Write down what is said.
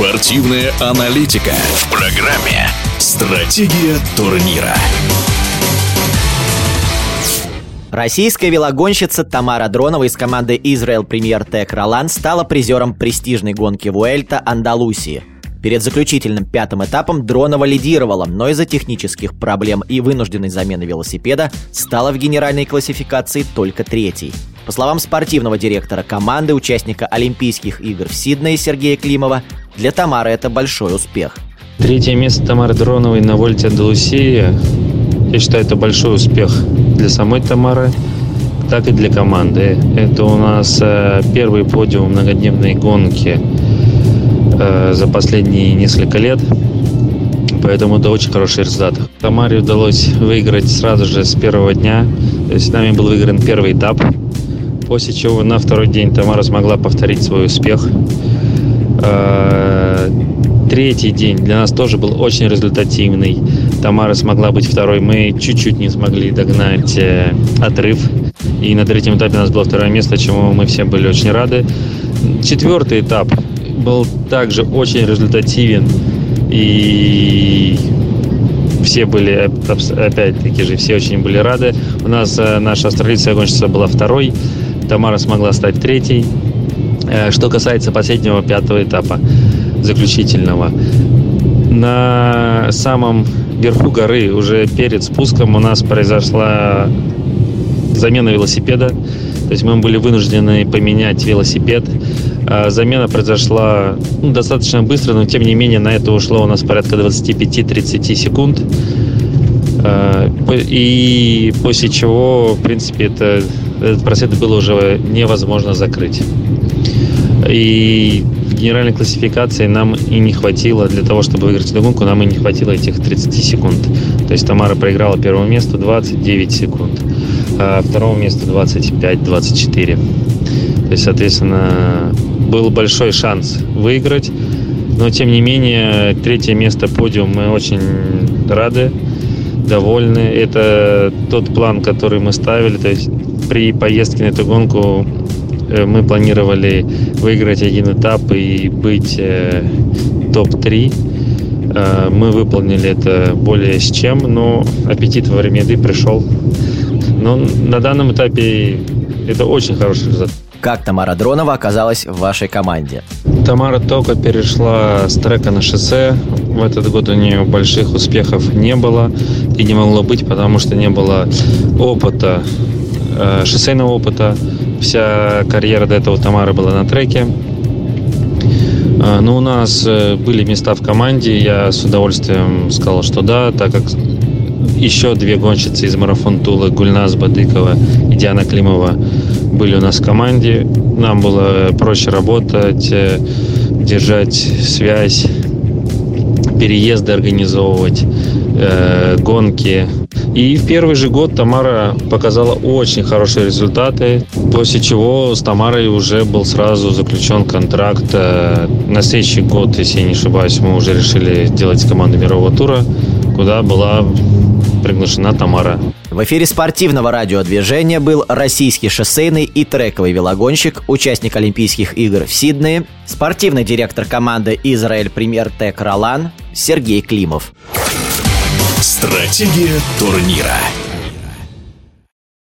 Спортивная аналитика в программе «Стратегия турнира». Российская велогонщица Тамара Дронова из команды Israel Premier Tech Roland стала призером престижной гонки Вуэльта Андалусии. Перед заключительным пятым этапом Дронова лидировала, но из-за технических проблем и вынужденной замены велосипеда стала в генеральной классификации только третьей. По словам спортивного директора команды, участника Олимпийских игр в Сиднее Сергея Климова, для Тамары это большой успех. Третье место Тамары Дроновой на Вольте Андалусии я считаю, это большой успех для самой Тамары, так и для команды. Это у нас э, первый подиум многодневной гонки э, за последние несколько лет. Поэтому это очень хороший результат. Тамаре удалось выиграть сразу же с первого дня. То есть нами был выигран первый этап. После чего на второй день Тамара смогла повторить свой успех. Третий день для нас тоже был очень результативный. Тамара смогла быть второй. Мы чуть-чуть не смогли догнать э, отрыв. И на третьем этапе у нас было второе место, чему мы все были очень рады. Четвертый этап был также очень результативен. И все были, опять-таки же, все очень были рады. У нас э, наша австралийская гонщица была второй. Тамара смогла стать третьей. Э, что касается последнего пятого этапа, заключительного, на самом верху горы, уже перед спуском, у нас произошла замена велосипеда. То есть мы были вынуждены поменять велосипед. А замена произошла ну, достаточно быстро, но тем не менее на это ушло у нас порядка 25-30 секунд. А, и после чего, в принципе, это, этот процесс было уже невозможно закрыть. И генеральной классификации нам и не хватило для того, чтобы выиграть эту гонку, нам и не хватило этих 30 секунд. То есть Тамара проиграла первому месту 29 секунд, а второму месту 25-24. То есть, соответственно, был большой шанс выиграть. Но, тем не менее, третье место подиум мы очень рады, довольны. Это тот план, который мы ставили. То есть при поездке на эту гонку мы планировали выиграть один этап и быть э, топ-3. Э, мы выполнили это более с чем, но аппетит во время еды пришел. Но на данном этапе это очень хороший результат. Как Тамара Дронова оказалась в вашей команде? Тамара только перешла с трека на шоссе. В этот год у нее больших успехов не было. И не могло быть, потому что не было опыта, шоссейного опыта. Вся карьера до этого Тамары была на треке. А, Но ну, у нас э, были места в команде. Я с удовольствием сказал, что да, так как еще две гонщицы из марафон Тула, Гульнас Бадыкова и Диана Климова были у нас в команде. Нам было проще работать, э, держать связь, переезды организовывать, э, гонки. И в первый же год Тамара показала очень хорошие результаты, после чего с Тамарой уже был сразу заключен контракт. Э, на следующий год, если я не ошибаюсь, мы уже решили делать команду мирового тура, куда была приглашена Тамара. В эфире спортивного радиодвижения был российский шоссейный и трековый велогонщик, участник Олимпийских игр в Сиднее, спортивный директор команды «Израиль Премьер Тек Ролан» Сергей Климов. Стратегия турнира.